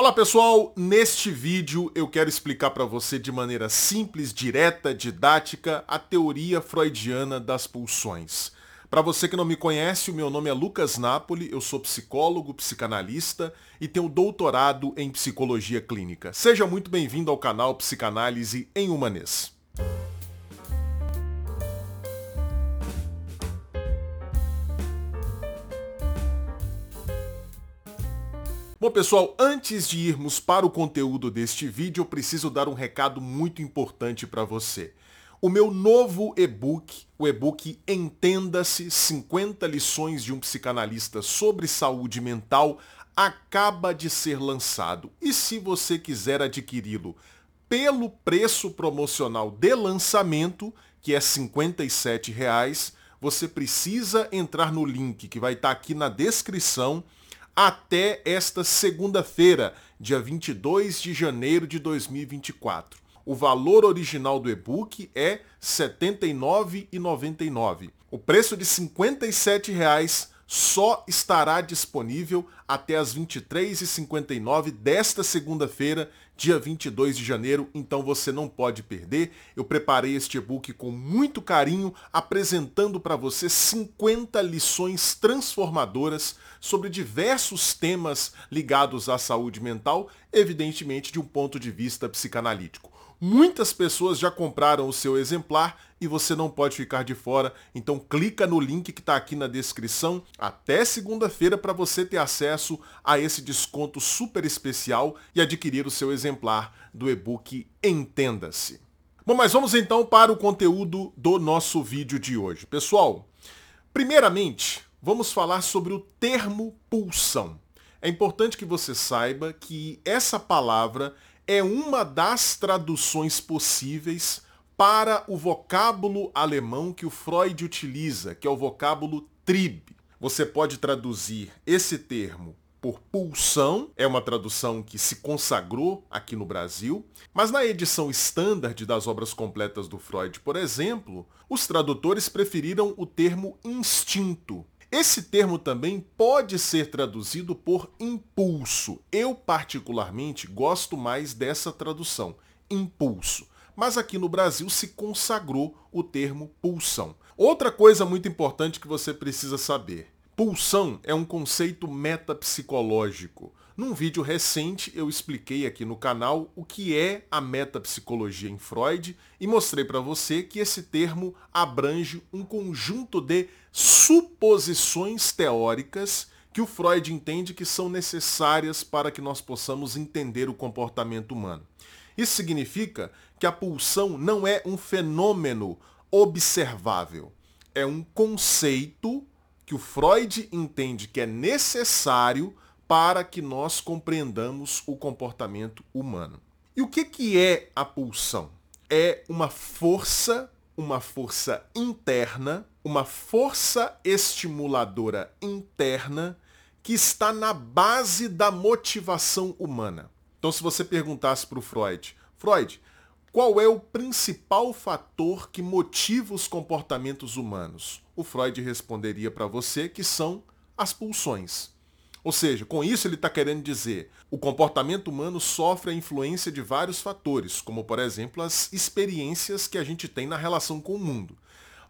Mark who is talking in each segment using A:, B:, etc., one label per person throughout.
A: Olá pessoal, neste vídeo eu quero explicar para você de maneira simples, direta, didática a teoria freudiana das pulsões. Para você que não me conhece, o meu nome é Lucas Napoli, eu sou psicólogo, psicanalista e tenho doutorado em psicologia clínica. Seja muito bem-vindo ao canal Psicanálise em Humanês. Bom pessoal, antes de irmos para o conteúdo deste vídeo, eu preciso dar um recado muito importante para você. O meu novo e-book, o e-book Entenda-se 50 lições de um psicanalista sobre saúde mental, acaba de ser lançado. E se você quiser adquiri-lo pelo preço promocional de lançamento, que é 57 reais, você precisa entrar no link que vai estar aqui na descrição até esta segunda-feira, dia 22 de janeiro de 2024. O valor original do e-book é R$ 79,99. O preço de 57 reais só estará disponível até as 23h59 desta segunda-feira, dia 22 de janeiro, então você não pode perder. Eu preparei este e-book com muito carinho, apresentando para você 50 lições transformadoras sobre diversos temas ligados à saúde mental, evidentemente de um ponto de vista psicanalítico. Muitas pessoas já compraram o seu exemplar e você não pode ficar de fora, então clica no link que está aqui na descrição até segunda-feira para você ter acesso a esse desconto super especial e adquirir o seu exemplar do e-book Entenda-se. Bom, mas vamos então para o conteúdo do nosso vídeo de hoje. Pessoal, primeiramente, vamos falar sobre o termo pulsão. É importante que você saiba que essa palavra é uma das traduções possíveis para o vocábulo alemão que o Freud utiliza, que é o vocábulo Trieb. Você pode traduzir esse termo por pulsão, é uma tradução que se consagrou aqui no Brasil, mas na edição standard das obras completas do Freud, por exemplo, os tradutores preferiram o termo instinto, esse termo também pode ser traduzido por impulso. Eu, particularmente, gosto mais dessa tradução, impulso. Mas aqui no Brasil se consagrou o termo pulsão. Outra coisa muito importante que você precisa saber. Pulsão é um conceito metapsicológico. Num vídeo recente eu expliquei aqui no canal o que é a metapsicologia em Freud e mostrei para você que esse termo abrange um conjunto de suposições teóricas que o Freud entende que são necessárias para que nós possamos entender o comportamento humano. Isso significa que a pulsão não é um fenômeno observável, é um conceito que o Freud entende que é necessário para que nós compreendamos o comportamento humano. E o que, que é a pulsão? É uma força, uma força interna, uma força estimuladora interna que está na base da motivação humana. Então, se você perguntasse para o Freud, Freud, qual é o principal fator que motiva os comportamentos humanos? O Freud responderia para você que são as pulsões. Ou seja, com isso ele está querendo dizer, o comportamento humano sofre a influência de vários fatores, como por exemplo as experiências que a gente tem na relação com o mundo.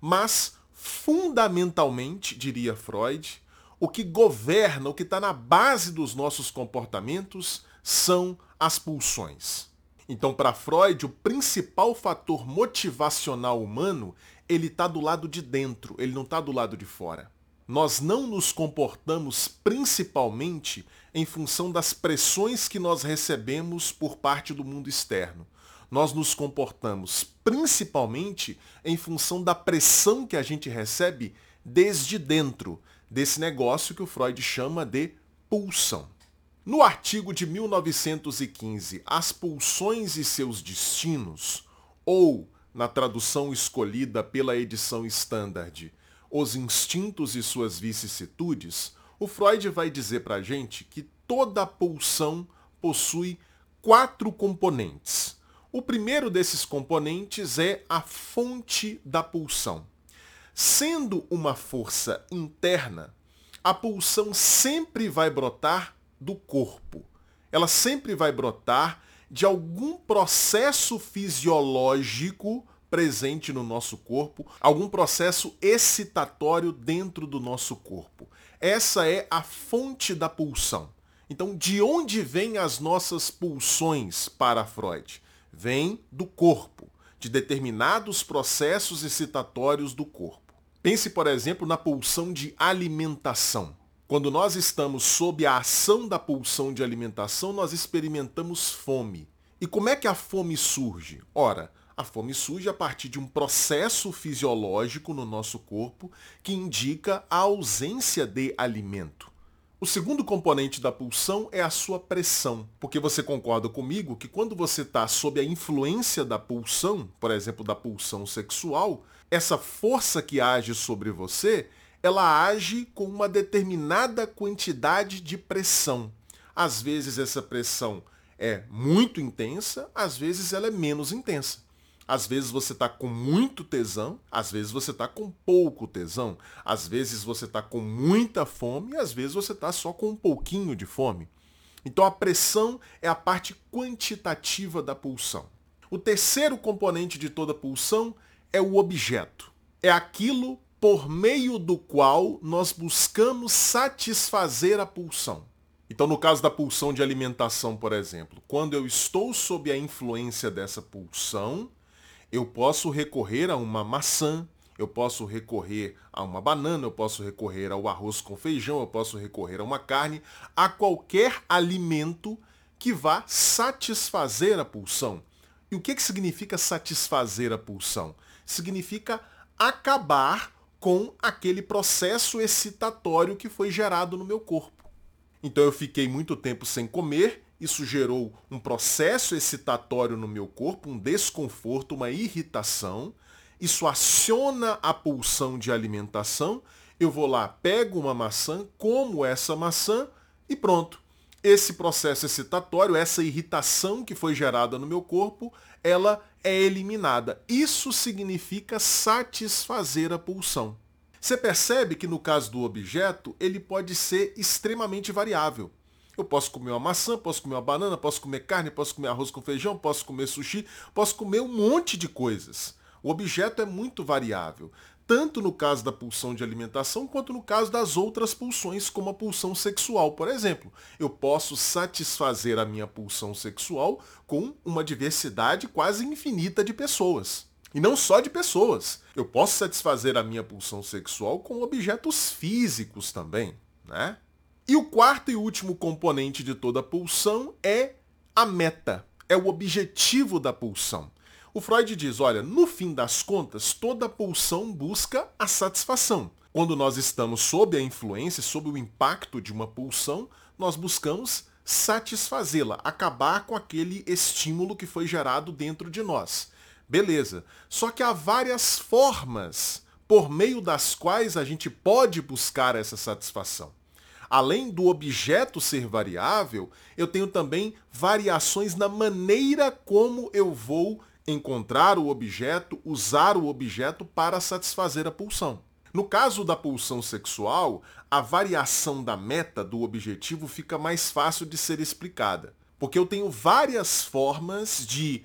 A: Mas, fundamentalmente, diria Freud, o que governa, o que está na base dos nossos comportamentos são as pulsões. Então, para Freud, o principal fator motivacional humano, ele está do lado de dentro, ele não está do lado de fora nós não nos comportamos principalmente em função das pressões que nós recebemos por parte do mundo externo. Nós nos comportamos principalmente em função da pressão que a gente recebe desde dentro desse negócio que o Freud chama de pulsão. No artigo de 1915, As Pulsões e seus Destinos, ou na tradução escolhida pela edição Standard, os instintos e suas vicissitudes, o Freud vai dizer para a gente que toda pulsão possui quatro componentes. O primeiro desses componentes é a fonte da pulsão. Sendo uma força interna, a pulsão sempre vai brotar do corpo. ela sempre vai brotar de algum processo fisiológico presente no nosso corpo, algum processo excitatório dentro do nosso corpo. Essa é a fonte da pulsão. Então, de onde vêm as nossas pulsões para Freud? Vem do corpo, de determinados processos excitatórios do corpo. Pense, por exemplo, na pulsão de alimentação. Quando nós estamos sob a ação da pulsão de alimentação, nós experimentamos fome. E como é que a fome surge? Ora, a fome surge a partir de um processo fisiológico no nosso corpo que indica a ausência de alimento. O segundo componente da pulsão é a sua pressão, porque você concorda comigo que quando você está sob a influência da pulsão, por exemplo, da pulsão sexual, essa força que age sobre você ela age com uma determinada quantidade de pressão. Às vezes essa pressão é muito intensa, às vezes ela é menos intensa. Às vezes você está com muito tesão, às vezes você está com pouco tesão, às vezes você está com muita fome às vezes você está só com um pouquinho de fome. Então a pressão é a parte quantitativa da pulsão. O terceiro componente de toda pulsão é o objeto. É aquilo por meio do qual nós buscamos satisfazer a pulsão. Então, no caso da pulsão de alimentação, por exemplo, quando eu estou sob a influência dessa pulsão, eu posso recorrer a uma maçã, eu posso recorrer a uma banana, eu posso recorrer ao arroz com feijão, eu posso recorrer a uma carne, a qualquer alimento que vá satisfazer a pulsão. E o que, que significa satisfazer a pulsão? Significa acabar com aquele processo excitatório que foi gerado no meu corpo. Então eu fiquei muito tempo sem comer, isso gerou um processo excitatório no meu corpo, um desconforto, uma irritação. Isso aciona a pulsão de alimentação. Eu vou lá, pego uma maçã, como essa maçã e pronto. Esse processo excitatório, essa irritação que foi gerada no meu corpo, ela é eliminada. Isso significa satisfazer a pulsão. Você percebe que no caso do objeto, ele pode ser extremamente variável. Eu posso comer uma maçã, posso comer uma banana, posso comer carne, posso comer arroz com feijão, posso comer sushi, posso comer um monte de coisas. O objeto é muito variável, tanto no caso da pulsão de alimentação quanto no caso das outras pulsões, como a pulsão sexual, por exemplo. Eu posso satisfazer a minha pulsão sexual com uma diversidade quase infinita de pessoas. E não só de pessoas. Eu posso satisfazer a minha pulsão sexual com objetos físicos também, né? E o quarto e último componente de toda pulsão é a meta, é o objetivo da pulsão. O Freud diz, olha, no fim das contas, toda pulsão busca a satisfação. Quando nós estamos sob a influência, sob o impacto de uma pulsão, nós buscamos satisfazê-la, acabar com aquele estímulo que foi gerado dentro de nós. Beleza. Só que há várias formas por meio das quais a gente pode buscar essa satisfação. Além do objeto ser variável, eu tenho também variações na maneira como eu vou encontrar o objeto, usar o objeto para satisfazer a pulsão. No caso da pulsão sexual, a variação da meta do objetivo fica mais fácil de ser explicada, porque eu tenho várias formas de,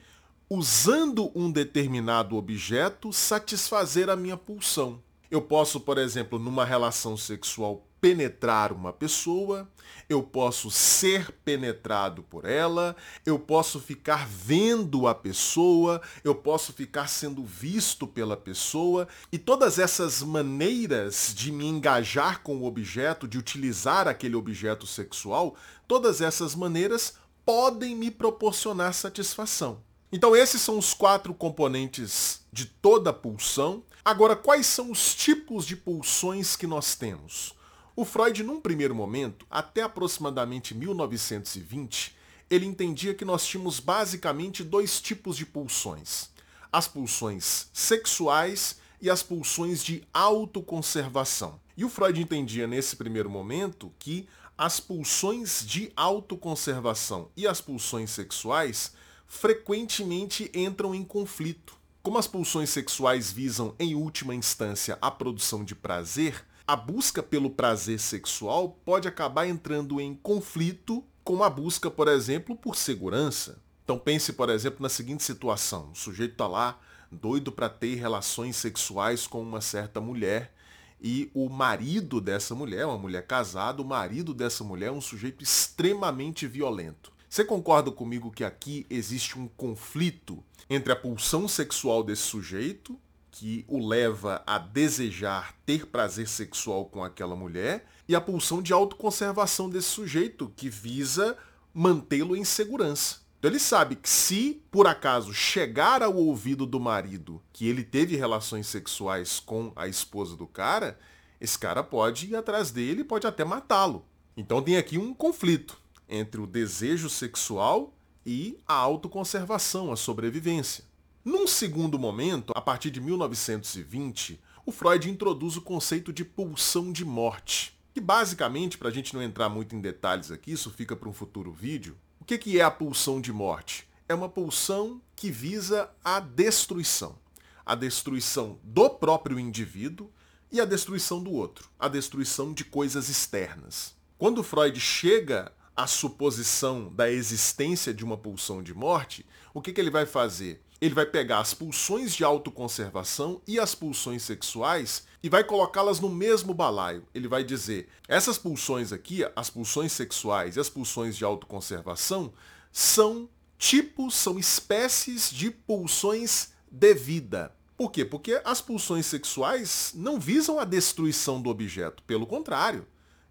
A: usando um determinado objeto, satisfazer a minha pulsão. Eu posso, por exemplo, numa relação sexual penetrar uma pessoa, eu posso ser penetrado por ela, eu posso ficar vendo a pessoa, eu posso ficar sendo visto pela pessoa, e todas essas maneiras de me engajar com o objeto, de utilizar aquele objeto sexual, todas essas maneiras podem me proporcionar satisfação. Então esses são os quatro componentes de toda pulsão. Agora, quais são os tipos de pulsões que nós temos? O Freud, num primeiro momento, até aproximadamente 1920, ele entendia que nós tínhamos basicamente dois tipos de pulsões: as pulsões sexuais e as pulsões de autoconservação. E o Freud entendia nesse primeiro momento que as pulsões de autoconservação e as pulsões sexuais frequentemente entram em conflito. Como as pulsões sexuais visam, em última instância, a produção de prazer, a busca pelo prazer sexual pode acabar entrando em conflito com a busca, por exemplo, por segurança. Então pense, por exemplo, na seguinte situação. O sujeito está lá, doido para ter relações sexuais com uma certa mulher, e o marido dessa mulher, uma mulher casada, o marido dessa mulher é um sujeito extremamente violento. Você concorda comigo que aqui existe um conflito entre a pulsão sexual desse sujeito, que o leva a desejar ter prazer sexual com aquela mulher, e a pulsão de autoconservação desse sujeito, que visa mantê-lo em segurança. Então ele sabe que se por acaso chegar ao ouvido do marido que ele teve relações sexuais com a esposa do cara, esse cara pode ir atrás dele, pode até matá-lo. Então tem aqui um conflito entre o desejo sexual e a autoconservação, a sobrevivência. Num segundo momento, a partir de 1920, o Freud introduz o conceito de pulsão de morte, que basicamente, para a gente não entrar muito em detalhes aqui, isso fica para um futuro vídeo, o que, é a pulsão de morte? É uma pulsão que visa a destruição. A destruição do próprio indivíduo e a destruição do outro. A destruição de coisas externas. Quando Freud chega a suposição da existência de uma pulsão de morte, o que, que ele vai fazer? Ele vai pegar as pulsões de autoconservação e as pulsões sexuais e vai colocá-las no mesmo balaio. Ele vai dizer, essas pulsões aqui, as pulsões sexuais e as pulsões de autoconservação, são tipos, são espécies de pulsões de vida. Por quê? Porque as pulsões sexuais não visam a destruição do objeto, pelo contrário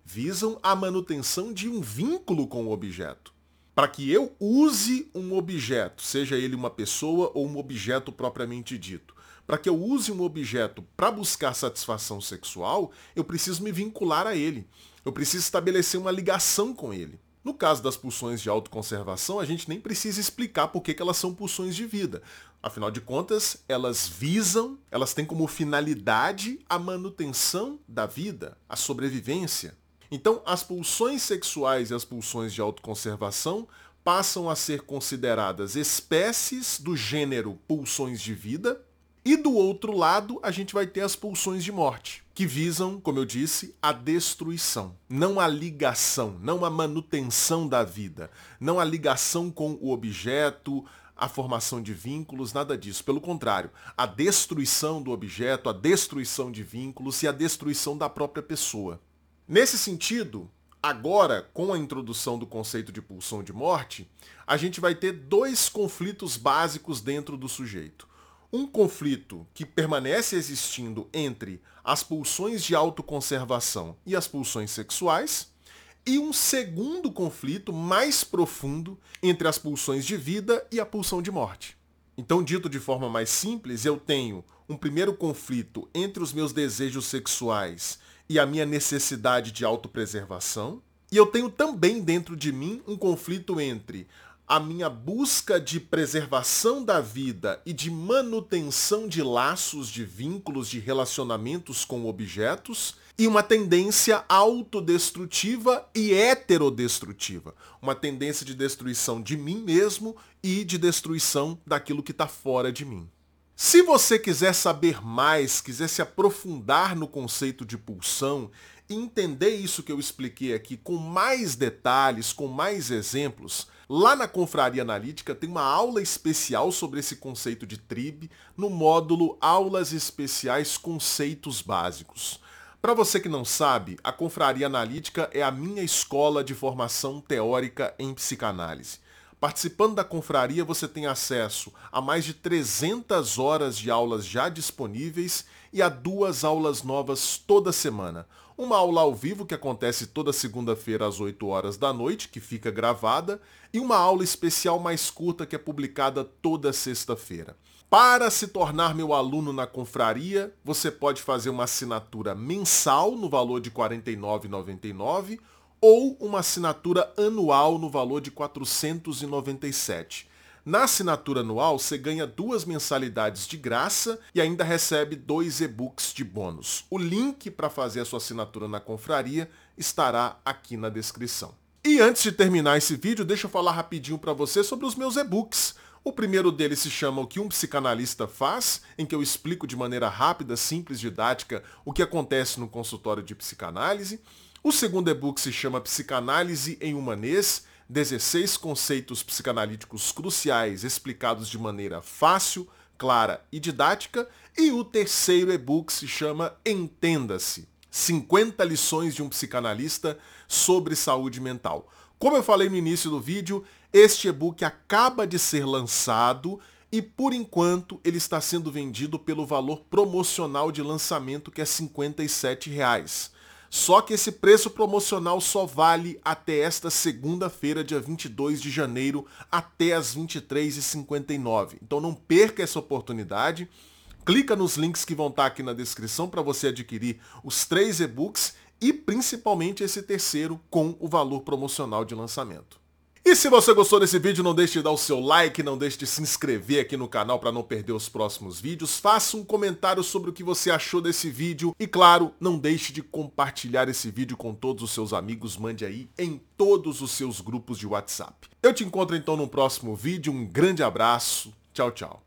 A: visam a manutenção de um vínculo com o objeto. Para que eu use um objeto, seja ele uma pessoa ou um objeto propriamente dito, para que eu use um objeto para buscar satisfação sexual, eu preciso me vincular a ele. Eu preciso estabelecer uma ligação com ele. No caso das pulsões de autoconservação, a gente nem precisa explicar por que, elas são pulsões de vida. Afinal de contas, elas visam, elas têm como finalidade a manutenção da vida, a sobrevivência. Então, as pulsões sexuais e as pulsões de autoconservação passam a ser consideradas espécies do gênero pulsões de vida, e do outro lado, a gente vai ter as pulsões de morte, que visam, como eu disse, a destruição, não a ligação, não a manutenção da vida, não a ligação com o objeto, a formação de vínculos, nada disso. Pelo contrário, a destruição do objeto, a destruição de vínculos e a destruição da própria pessoa. Nesse sentido, agora, com a introdução do conceito de pulsão de morte, a gente vai ter dois conflitos básicos dentro do sujeito. Um conflito que permanece existindo entre as pulsões de autoconservação e as pulsões sexuais, e um segundo conflito mais profundo entre as pulsões de vida e a pulsão de morte. Então, dito de forma mais simples, eu tenho um primeiro conflito entre os meus desejos sexuais e a minha necessidade de autopreservação. E eu tenho também dentro de mim um conflito entre a minha busca de preservação da vida e de manutenção de laços, de vínculos, de relacionamentos com objetos, e uma tendência autodestrutiva e heterodestrutiva. Uma tendência de destruição de mim mesmo e de destruição daquilo que está fora de mim. Se você quiser saber mais, quiser se aprofundar no conceito de pulsão e entender isso que eu expliquei aqui com mais detalhes, com mais exemplos, lá na Confraria Analítica tem uma aula especial sobre esse conceito de TRIB no módulo Aulas Especiais Conceitos Básicos. Para você que não sabe, a Confraria Analítica é a minha escola de formação teórica em psicanálise. Participando da confraria, você tem acesso a mais de 300 horas de aulas já disponíveis e a duas aulas novas toda semana. Uma aula ao vivo que acontece toda segunda-feira às 8 horas da noite, que fica gravada, e uma aula especial mais curta que é publicada toda sexta-feira. Para se tornar meu aluno na confraria, você pode fazer uma assinatura mensal no valor de R$ 49,99 ou uma assinatura anual no valor de 497. Na assinatura anual, você ganha duas mensalidades de graça e ainda recebe dois e-books de bônus. O link para fazer a sua assinatura na confraria estará aqui na descrição. E antes de terminar esse vídeo, deixa eu falar rapidinho para você sobre os meus e-books. O primeiro deles se chama O que um psicanalista faz, em que eu explico de maneira rápida, simples, didática o que acontece no consultório de psicanálise. O segundo e-book se chama Psicanálise em Humanês, 16 conceitos psicanalíticos cruciais explicados de maneira fácil, clara e didática, e o terceiro e-book se chama Entenda-se. 50 lições de um psicanalista sobre saúde mental. Como eu falei no início do vídeo, este e-book acaba de ser lançado e por enquanto ele está sendo vendido pelo valor promocional de lançamento que é 57 reais. Só que esse preço promocional só vale até esta segunda-feira, dia 22 de janeiro, até as 23h59. Então não perca essa oportunidade. Clica nos links que vão estar aqui na descrição para você adquirir os três e-books e principalmente esse terceiro com o valor promocional de lançamento. E se você gostou desse vídeo, não deixe de dar o seu like, não deixe de se inscrever aqui no canal para não perder os próximos vídeos. Faça um comentário sobre o que você achou desse vídeo e, claro, não deixe de compartilhar esse vídeo com todos os seus amigos. Mande aí em todos os seus grupos de WhatsApp. Eu te encontro então no próximo vídeo. Um grande abraço. Tchau, tchau.